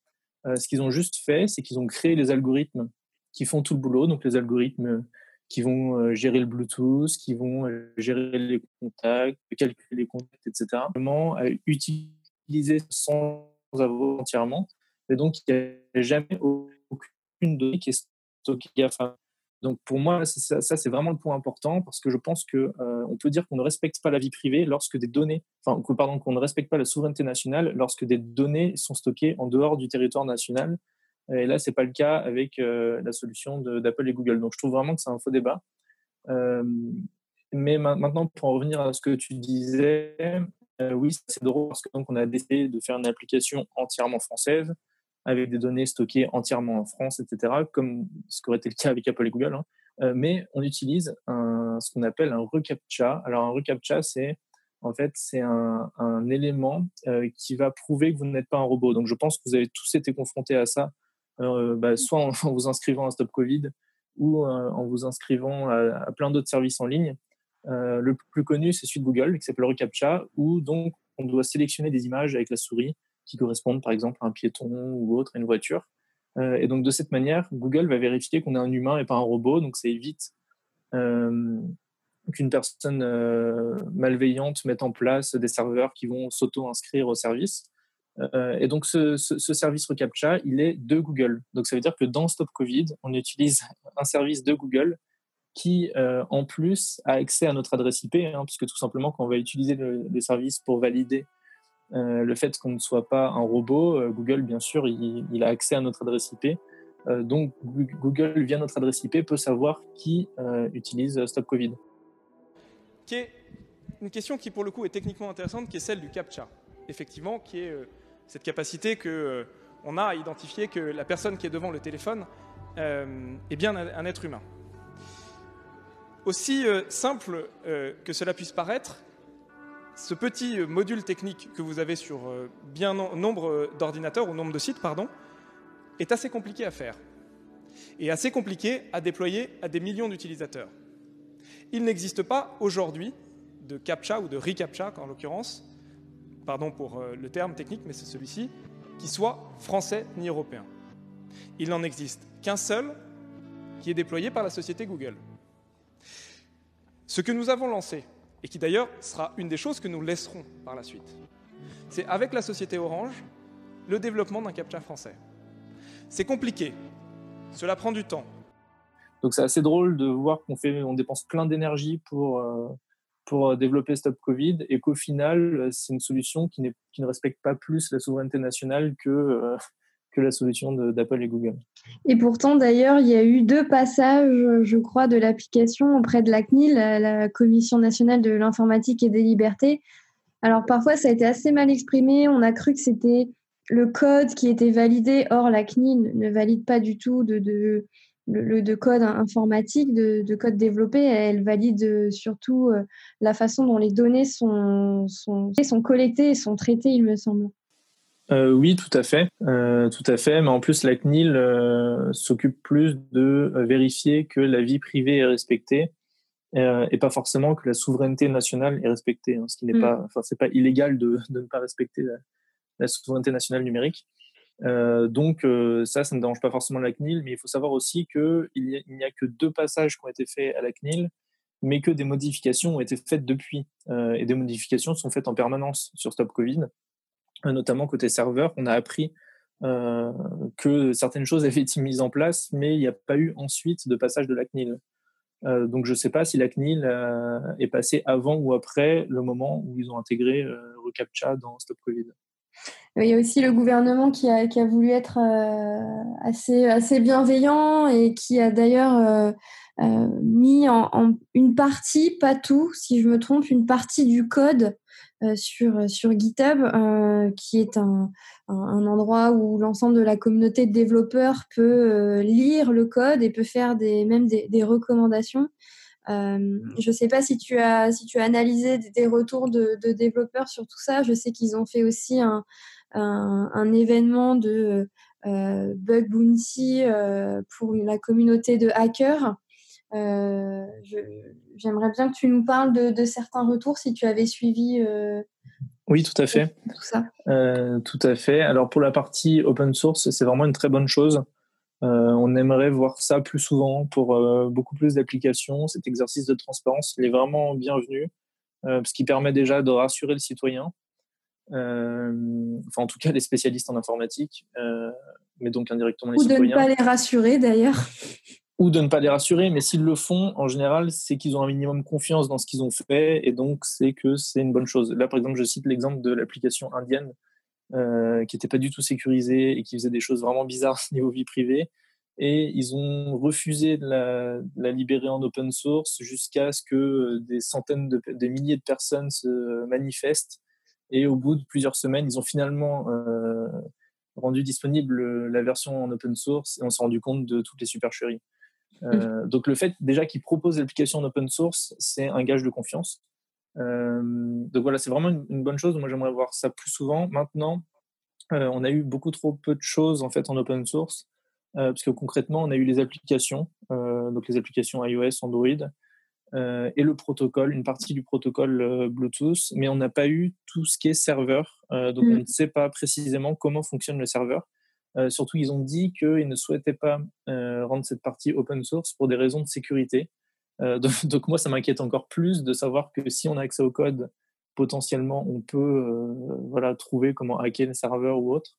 ce qu'ils ont juste fait, c'est qu'ils ont créé les algorithmes qui font tout le boulot, donc les algorithmes qui vont euh, gérer le Bluetooth, qui vont euh, gérer les contacts, calculer les contacts, etc. Vraiment utiliser sans avoir entièrement. Et donc, il n'y a jamais aucune donnée qui est stockée. Donc, pour moi, ça, c'est vraiment le point important parce que je pense qu'on euh, on peut dire qu'on ne respecte pas la vie privée lorsque des données, enfin, pardon, qu'on ne respecte pas la souveraineté nationale lorsque des données sont stockées en dehors du territoire national et là, c'est pas le cas avec euh, la solution d'Apple et Google. Donc, je trouve vraiment que c'est un faux débat. Euh, mais maintenant, pour en revenir à ce que tu disais, euh, oui, c'est drôle parce que donc on a décidé de faire une application entièrement française avec des données stockées entièrement en France, etc., comme ce qu'aurait été le cas avec Apple et Google. Hein. mais on utilise ce qu'on appelle un reCAPTCHA. Alors, un reCAPTCHA, c'est en fait, c'est un, élément qui va prouver que vous n'êtes pas un robot. Donc, je pense que vous avez tous été confrontés à ça bah, soit en, vous inscrivant à Stop Covid ou euh, en vous inscrivant à, plein d'autres services en ligne. Euh, le plus connu, c'est celui de Google, qui s'appelle reCAPTCHA, où donc on doit sélectionner des images avec la souris qui correspondent par exemple à un piéton ou autre, à une voiture. et donc de cette manière, Google va vérifier qu'on est un humain et pas un robot, donc ça évite qu'une personne malveillante mette en place des serveurs qui vont s'auto-inscrire au service. Euh, et donc, ce, service reCAPTCHA, il est de Google. Donc, ça veut dire que dans Stop Covid, on utilise un service de Google qui, euh, en plus, a accès à notre adresse IP, hein, puisque tout simplement, quand on va utiliser le, service pour valider euh, le fait qu'on ne soit pas un robot, Google, bien sûr, il, a accès à notre adresse IP. donc, Google, via notre adresse IP, peut savoir qui utilise Stop Covid. Une question qui, pour le coup, est techniquement intéressante, qui est celle du CAPTCHA. Effectivement, qui est cette capacité qu'on euh, on a à identifier que la personne qui est devant le téléphone euh, est bien un, être humain. Aussi euh, simple que cela puisse paraître, ce petit module technique que vous avez sur bien nombre d'ordinateurs ou nombre de sites, pardon, est assez compliqué à faire et assez compliqué à déployer à des millions d'utilisateurs. Il n'existe pas aujourd'hui de CAPTCHA ou de reCAPTCHA en l'occurrence pardon pour euh, le terme technique, mais c'est celui-ci, qui soit français ni européen. Il n'en existe qu'un seul qui est déployé par la société Google. Ce que nous avons lancé, et qui d'ailleurs sera une des choses que nous laisserons par la suite, c'est avec la société Orange le développement d'un captcha français. C'est compliqué, cela prend du temps. Donc c'est assez drôle de voir qu'on dépense plein d'énergie pour, euh, pour euh, développer Stop Covid et qu'au final, euh, c'est une solution qui, qui, ne respecte pas plus la souveraineté nationale que, euh, que la solution d'Apple et Google. Et pourtant, d'ailleurs, il y a eu deux passages, je crois, de l'application auprès de la CNIL, la Commission nationale de l'informatique et des libertés. Alors parfois, ça a été assez mal exprimé. On a cru que c'était le code qui était validé. Or, la CNIL ne valide pas du tout de, de le, de code informatique, de, code développé, elle valide euh, surtout euh, la façon dont les données sont, sont, sont collectées et sont traitées, il me semble. Euh, oui, tout à fait, tout à fait. Mais en plus, la CNIL s'occupe plus de vérifier que la vie privée est respectée et pas forcément que la souveraineté nationale est respectée. Hein, ce qui n'est mm. pas, enfin, c'est pas illégal de, de, ne pas respecter la, la souveraineté nationale numérique. Donc ça, ça ne dérange pas forcément la CNIL, mais il faut savoir aussi qu'il n'y a, que deux passages qui ont été faits à la CNIL, mais que des modifications ont été faites depuis. et des modifications sont faites en permanence sur Stop Covid, notamment côté serveur. On a appris que certaines choses avaient été mises en place, mais il n'y a pas eu ensuite de passage de la CNIL. Euh, donc je ne sais pas si la CNIL euh, est passée avant ou après le moment où ils ont intégré euh, ReCAPTCHA dans Stop Covid. Il y a aussi le gouvernement qui a, voulu être assez, assez bienveillant et qui a d'ailleurs mis en, une partie, pas tout, si je me trompe, une partie du code sur, GitHub, qui est un, endroit où l'ensemble de la communauté de développeurs peut euh, lire le code et peut faire même des, recommandations. Euh, je ne sais pas si tu as, si tu as analysé des, retours de, développeurs sur tout ça. Je sais qu'ils ont fait aussi un, un, événement de euh, Bug Bounty pour la communauté de hackers. J'aimerais bien que tu nous parles de, de, certains retours si tu avais suivi oui, tout à fait. Tout ça. Euh, tout à fait. Alors pour la partie open source, c'est vraiment une très bonne chose. Euh, on aimerait voir ça plus souvent pour euh, beaucoup plus d'applications. Cet exercice de transparence, il est vraiment bienvenu, parce qu'il permet déjà de rassurer le citoyen, enfin en tout cas les spécialistes en informatique, mais donc indirectement les citoyens. Ou de ne pas les rassurer d'ailleurs ou de ne pas les rassurer, mais s'ils le font, en général, c'est qu'ils ont un minimum confiance dans ce qu'ils ont fait, et donc c'est que c'est une bonne chose. Là, par exemple, je cite l'exemple de l'application indienne, euh, qui n'était pas du tout sécurisée et qui faisait des choses vraiment bizarres niveau vie privée, et ils ont refusé de la, libérer en open source jusqu'à ce que des centaines, de, des milliers de personnes se manifestent, et au bout de plusieurs semaines, ils ont finalement... Euh, rendu disponible la version en open source et on s'est rendu compte de toutes les supercheries. Euh, donc le fait déjà qu'ils proposent l'application en open source, c'est un gage de confiance. Euh, donc voilà, c'est vraiment une, bonne chose. Moi, j'aimerais voir ça plus souvent. Maintenant, euh, on a eu beaucoup trop peu de choses en fait en open source, parce que concrètement, on a eu les applications, donc les applications iOS, Android, et le protocole, une partie du protocole Bluetooth, mais on n'a pas eu tout ce qui est serveur. donc on mm. ne sait pas précisément comment fonctionne le serveur. Euh, surtout, ils ont dit qu'ils ne souhaitaient pas euh, rendre cette partie open source pour des raisons de sécurité. Euh, donc, moi, ça m'inquiète encore plus de savoir que si on a accès au code, potentiellement, on peut voilà, trouver comment hacker le serveur ou autre.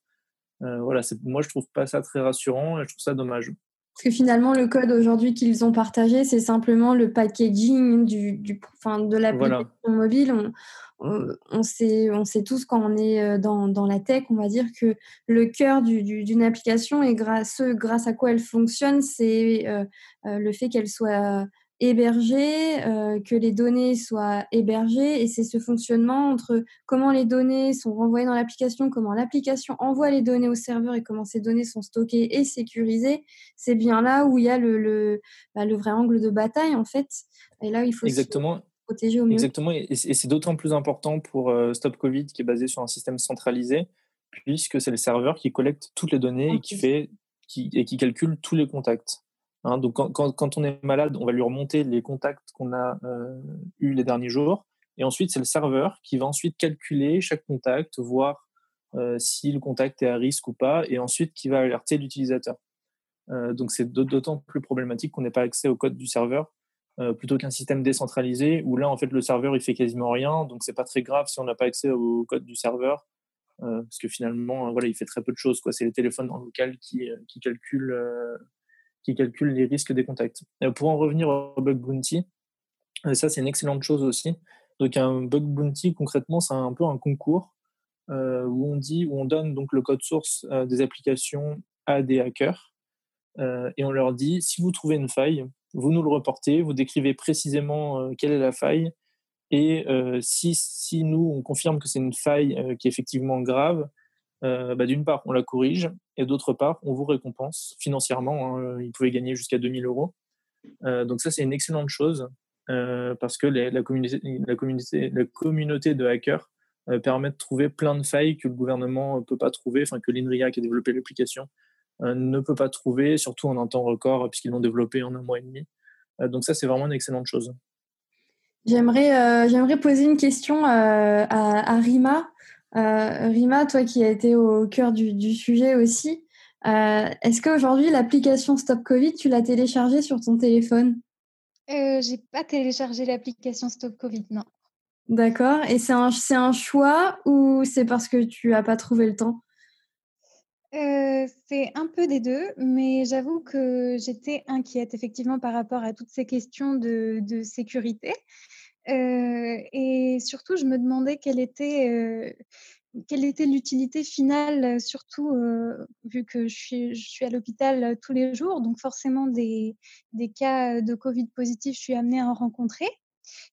voilà, moi, je trouve pas ça très rassurant et je trouve ça dommage. Parce que finalement, le code aujourd'hui qu'ils ont partagé, c'est simplement le packaging du, du enfin, de l'application mobile. On, on, sait, on sait tous quand on est euh, dans, dans la tech, on va dire que le cœur d'une application et grâce, grâce à quoi elle fonctionne, c'est euh, euh, le fait qu'elle soit hébergé, euh, que les données soient hébergées. Et c'est ce fonctionnement entre comment les données sont renvoyées dans l'application, comment l'application envoie les données au serveur et comment ces données sont stockées et sécurisées. C'est bien là où il y a le, le, bah, le vrai angle de bataille, en fait. Et là, il faut Exactement. protéger au mieux. Exactement. Et, c'est d'autant plus important pour euh, Stop Covid, qui est basé sur un système centralisé, puisque c'est le serveur qui collecte toutes les données et qui, fait, qui, et qui calcule tous les contacts. Hein, donc quand, on est malade, on va lui remonter les contacts qu'on a euh, eus les derniers jours. Et ensuite, c'est le serveur qui va ensuite calculer chaque contact, voir euh, si le contact est à risque ou pas, et ensuite qui va alerter l'utilisateur. Euh, donc c'est d'autant plus problématique qu'on n'ait pas accès au code du serveur, plutôt qu'un système décentralisé où là, en fait, le serveur, il fait quasiment rien. Donc c'est pas très grave si on n'a pas accès au code du serveur. parce que finalement, voilà, il fait très peu de choses. C'est les téléphones en local qui, qui calculent qui calcule les risques des contacts. Euh, pour en revenir au bug bounty, euh, ça c'est une excellente chose aussi. Donc un bug bounty concrètement c'est un peu un concours euh, où on dit où on donne donc le code source des applications à des hackers et on leur dit si vous trouvez une faille, vous nous le reportez, vous décrivez précisément quelle est la faille et si, si nous on confirme que c'est une faille qui est effectivement grave, bah, d'une part, on la corrige, et d'autre part, on vous récompense financièrement. Hein, il pouvait gagner jusqu'à 2000 euros. Euh, donc ça, c'est une excellente chose, euh, parce que la, communauté, la, communauté, la communauté de hackers permet de trouver plein de failles que le gouvernement ne peut pas trouver, enfin que l'INRIA qui a développé l'application ne peut pas trouver, surtout en un temps record, puisqu'ils l'ont développé en un mois et demi. donc ça, c'est vraiment une excellente chose. J'aimerais, j'aimerais poser une question à, Rima. Rima, toi qui as été au cœur du, sujet aussi, est-ce qu'aujourd'hui l'application Stop Covid, tu l'as téléchargée sur ton téléphone? Euh, J'ai pas téléchargé l'application Stop Covid, non. D'accord. Et c'est un, un choix ou c'est parce que tu n'as pas trouvé le temps? Euh, c'est un peu des deux, mais j'avoue que j'étais inquiète effectivement par rapport à toutes ces questions de, sécurité. Euh, et surtout, je me demandais quelle était, euh, quelle était l'utilité finale, surtout vu que je suis, je suis à l'hôpital tous les jours, donc forcément des, des, cas de Covid positifs, je suis amenée à en rencontrer.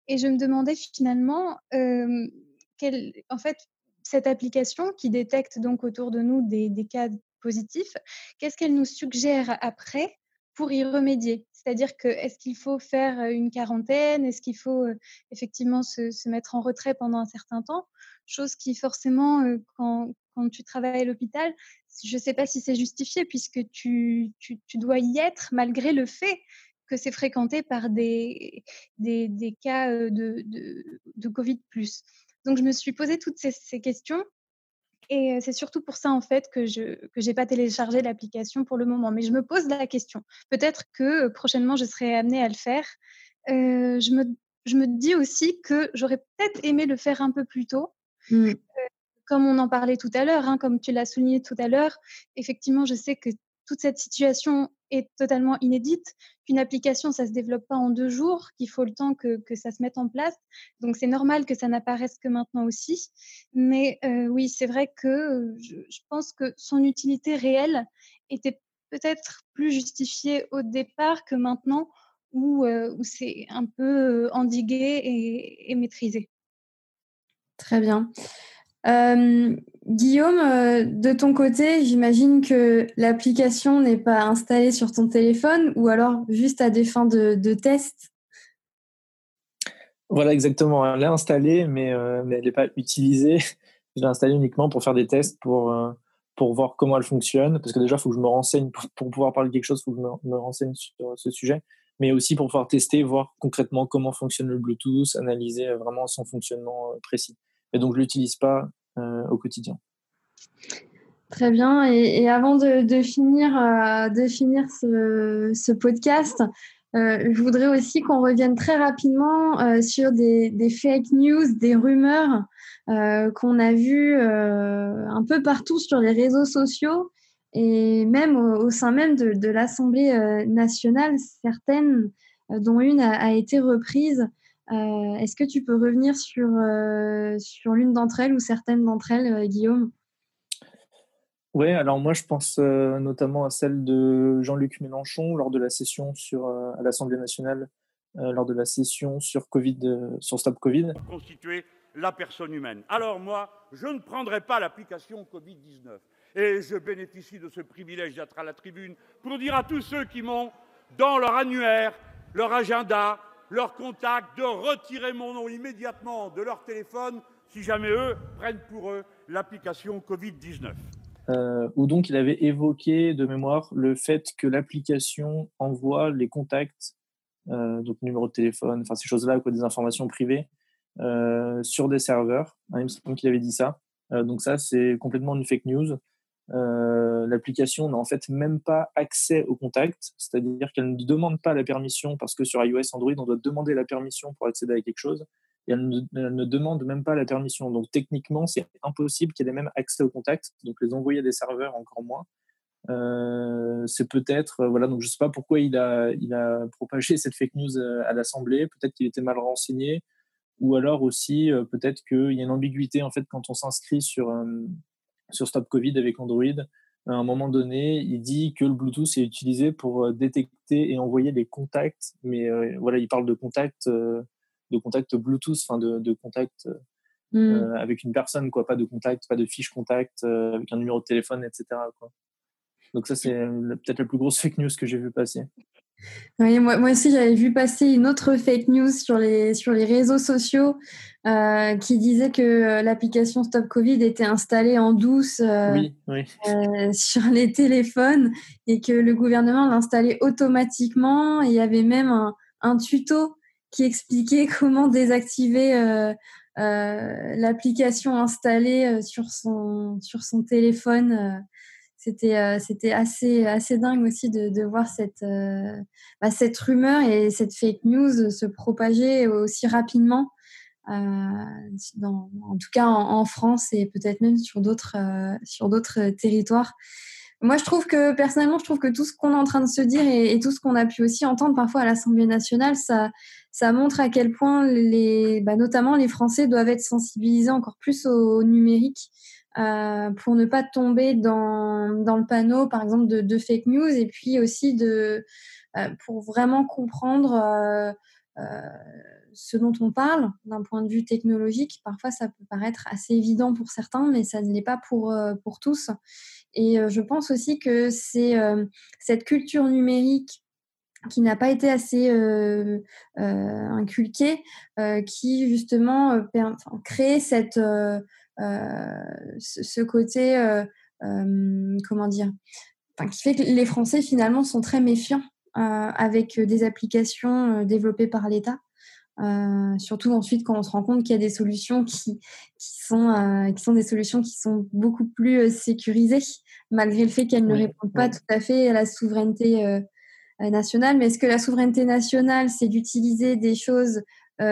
Et je me demandais finalement, quelle, en fait, cette application qui détecte donc autour de nous des, cas positifs, qu'est-ce qu'elle nous suggère après pour y remédier C'est-à-dire que est-ce qu'il faut faire une quarantaine? Est-ce qu'il faut effectivement se, mettre en retrait pendant un certain temps? Chose qui forcément, quand, tu travailles à l'hôpital, je ne sais pas si c'est justifié puisque tu, tu, tu, dois y être malgré le fait que c'est fréquenté par des, des, des cas de, de, de Covid. Donc, je me suis posé toutes ces, questions. Et c'est surtout pour ça, en fait, que je n'ai pas téléchargé l'application pour le moment. Mais je me pose la question. Peut-être que prochainement, je serai amenée à le faire. je, me, je me dis aussi que j'aurais peut-être aimé le faire un peu plus tôt. Mmh. comme on en parlait tout à l'heure, hein, comme tu l'as souligné tout à l'heure, effectivement, je sais que toute cette situation est totalement inédite, qu'une application, ça ne se développe pas en deux jours, qu'il faut le temps que, que, ça se mette en place. Donc, c'est normal que ça n'apparaisse que maintenant aussi. Mais euh, oui, c'est vrai que je, pense que son utilité réelle était peut-être plus justifiée au départ que maintenant, où, euh, où c'est un peu endigué et, et maîtrisé. Très bien. Guillaume, euh, de ton côté, j'imagine que l'application n'est pas installée sur ton téléphone ou alors juste à des fins de, test? Voilà, exactement. Elle est installée, mais, euh, mais elle n'est pas utilisée. Je l'ai installée uniquement pour faire des tests, pour, euh, pour voir comment elle fonctionne. Parce que déjà, il faut que je me renseigne pour, pouvoir parler de quelque chose, il faut que je me, renseigne sur ce sujet. Mais aussi pour pouvoir tester, voir concrètement comment fonctionne le Bluetooth, analyser vraiment son fonctionnement précis. Et donc, je l'utilise pas euh, au quotidien. Très bien. Et, avant de, finir, euh, de finir ce, podcast, euh, je voudrais aussi qu'on revienne très rapidement sur des, fake news, des rumeurs qu'on a vues un peu partout sur les réseaux sociaux et même au, sein même de, l'Assemblée nationale, certaines, dont une a été reprise euh, est-ce que tu peux revenir sur, euh, sur l'une d'entre elles ou certaines d'entre elles, euh, Guillaume? Oui, alors moi je pense notamment à celle de Jean-Luc Mélenchon lors de la session sur, à l'Assemblée nationale, lors de la session sur, COVID, sur Stop Covid. Constituer la personne humaine. Alors moi, je ne prendrai pas l'application Covid-19. Et je bénéficie de ce privilège d'être à la tribune pour dire à tous ceux qui m'ont, dans leur annuaire, leur agenda, leur contact, de retirer mon nom immédiatement de leur téléphone si jamais eux prennent pour eux l'application Covid-19. Euh, ou donc il avait évoqué de mémoire le fait que l'application envoie les contacts, euh, donc numéro de téléphone, enfin ces choses-là, quoi, des informations privées, euh, sur des serveurs. Hein, il me semble qu'il avait dit ça. donc ça, c'est complètement une fake news. Euh, l'application n'a en fait même pas accès au contact, c'est-à-dire qu'elle ne demande pas la permission, parce que sur iOS, Android, on doit demander la permission pour accéder à quelque chose, et elle ne, demande même pas la permission. Donc techniquement, c'est impossible qu'elle ait même accès au contact, donc les envoyer à des serveurs encore moins. Euh, c'est peut-être, euh, voilà, donc je ne sais pas pourquoi il a, il a propagé cette fake news à l'Assemblée, peut-être qu'il était mal renseigné, ou alors aussi peut-être qu'il y a une ambiguïté en fait quand on s'inscrit sur sur Stop Covid avec Android, à un moment donné, il dit que le Bluetooth est utilisé pour euh, détecter et envoyer les contacts, mais euh, voilà, il parle de contacts, euh, de contacts Bluetooth, enfin de, de contacts mmh. avec une personne, quoi, pas de contact, pas de fiche contact avec un numéro de téléphone, etc. Quoi. Donc ça, c'est peut-être la plus grosse fake news que j'ai vu passer. Oui, moi, moi aussi, j'avais vu passer une autre fake news sur les, sur les réseaux sociaux euh, qui disait que euh, l'application Stop Covid était installée en douce euh, sur les téléphones et que le gouvernement l'installait automatiquement. il y avait même un, un, tuto qui expliquait comment désactiver l'application installée sur son sur son téléphone c'était c'était assez assez dingue aussi de, de voir cette bah, cette rumeur et cette fake news se propager aussi rapidement dans, en tout cas en, France et peut-être même sur d'autres sur d'autres territoires. Moi, je trouve que personnellement, je trouve que tout ce qu'on est en train de se dire et, tout ce qu'on a pu aussi entendre parfois à l'Assemblée nationale, ça, ça montre à quel point les, bah, notamment les Français doivent être sensibilisés encore plus au, numérique euh, pour ne pas tomber dans, dans le panneau, par exemple, de, fake news et puis aussi de, euh, pour vraiment comprendre euh, ce dont on parle d'un point de vue technologique. Parfois, ça peut paraître assez évident pour certains, mais ça ne l'est pas pour, pour tous. Et je pense aussi que c'est cette culture numérique qui n'a pas été assez inculquée, qui justement crée cette, ce, côté, comment dire, qui fait que les Français finalement sont très méfiants avec des applications développées par l'État. Euh, surtout ensuite quand on se rend compte qu'il y a des solutions qui, qui, sont, euh, qui sont des solutions qui sont beaucoup plus euh, sécurisées, malgré le fait qu'elles ne répondent pas tout à fait à la souveraineté nationale. Mais est-ce que la souveraineté nationale, c'est d'utiliser des choses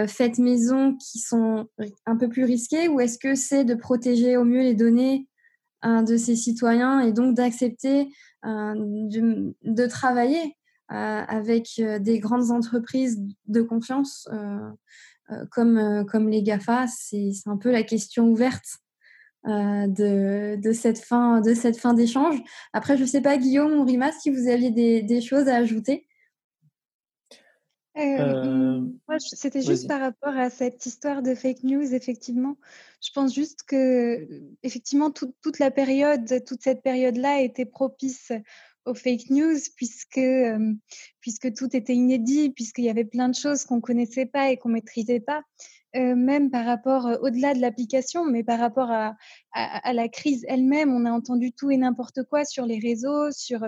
faites maison qui sont un peu plus risquées, ou est-ce que c'est de protéger au mieux les données de ses citoyens et donc d'accepter de, de, travailler euh, avec euh, des grandes entreprises de confiance euh, comme, comme les GAFA? C'est un peu la question ouverte de, de, cette fin d'échange. Après, je ne sais pas, Guillaume ou Rima, si vous aviez des choses à ajouter. C'était juste par rapport à cette histoire de fake news, effectivement. Je pense juste que, effectivement, toute la période, toute cette période-là était propice aux fake news puisque, puisque tout était inédit, puisqu'il y avait plein de choses qu'on ne connaissait pas et qu'on ne maîtrisait pas. même par rapport, au-delà de l'application, mais par rapport à, à, la crise elle-même, on a entendu tout et n'importe quoi sur les réseaux, sur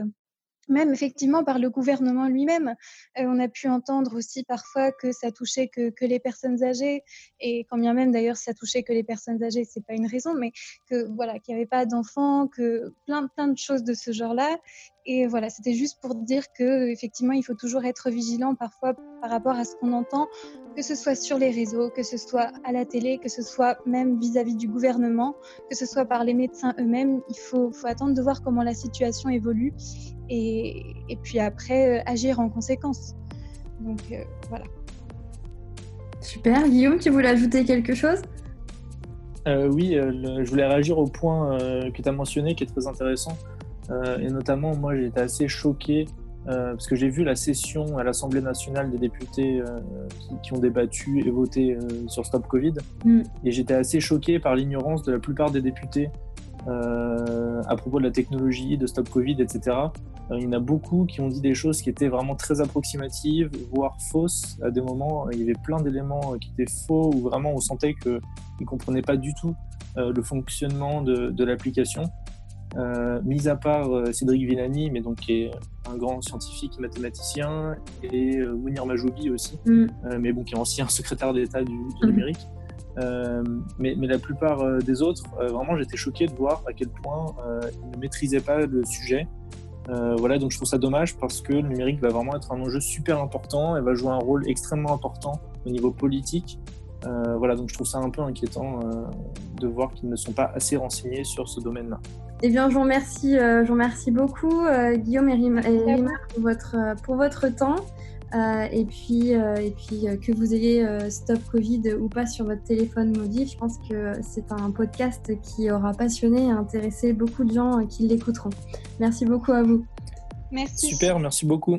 même effectivement par le gouvernement lui-même. on a pu entendre aussi parfois que ça touchait que, que les personnes âgées, et quand bien même d'ailleurs ça touchait que les personnes âgées, c'est pas une raison, mais que voilà qu'il n'y avait pas d'enfants, que plein plein de choses de ce genre-là. Et voilà, c'était juste pour dire que effectivement, il faut toujours être vigilant parfois par rapport à ce qu'on entend, que ce soit sur les réseaux, que ce soit à la télé, que ce soit même vis-à-vis du gouvernement, que ce soit par les médecins eux-mêmes. Il faut, faut, attendre de voir comment la situation évolue et, et puis après euh, agir en conséquence. Donc euh, voilà. Super. Guillaume, tu voulais ajouter quelque chose? Euh, Oui, je voulais réagir au point que tu as mentionné qui est très intéressant. Euh, et notamment, moi, j'ai été assez choqué euh, parce que j'ai vu la session à l'Assemblée nationale des députés euh, qui, ont débattu et voté sur Stop Covid. Mm. Et j'étais assez choqué par l'ignorance de la plupart des députés à propos de la technologie, de Stop Covid, etc. il y en a beaucoup qui ont dit des choses qui étaient vraiment très approximatives, voire fausses à des moments. Il y avait plein d'éléments qui étaient faux, où vraiment on sentait qu'ils ne comprenaient pas du tout le fonctionnement de, de l'application. Euh, mis à part euh, Cédric Villani, mais donc qui est un grand scientifique mathématicien, et euh, Mounir Majoubi aussi, mm. mais bon, qui est ancien secrétaire d'État du, mm. numérique. Mais, mais, la plupart des autres, vraiment, j'étais choqué de voir à quel point ils ne maîtrisaient pas le sujet. voilà, donc je trouve ça dommage parce que le numérique va vraiment être un enjeu super important et va jouer un rôle extrêmement important au niveau politique. voilà, donc je trouve ça un peu inquiétant de voir qu'ils ne sont pas assez renseignés sur ce domaine-là. Eh bien, je vous remercie, euh, je vous remercie beaucoup, euh, Guillaume et Rima, pour, votre, euh, pour votre temps. et puis, et puis que vous ayez Stop Covid ou pas sur votre téléphone mobile, je pense que c'est un podcast qui aura passionné et intéressé beaucoup de gens qui l'écouteront. Merci beaucoup à vous. Merci. Super, merci beaucoup.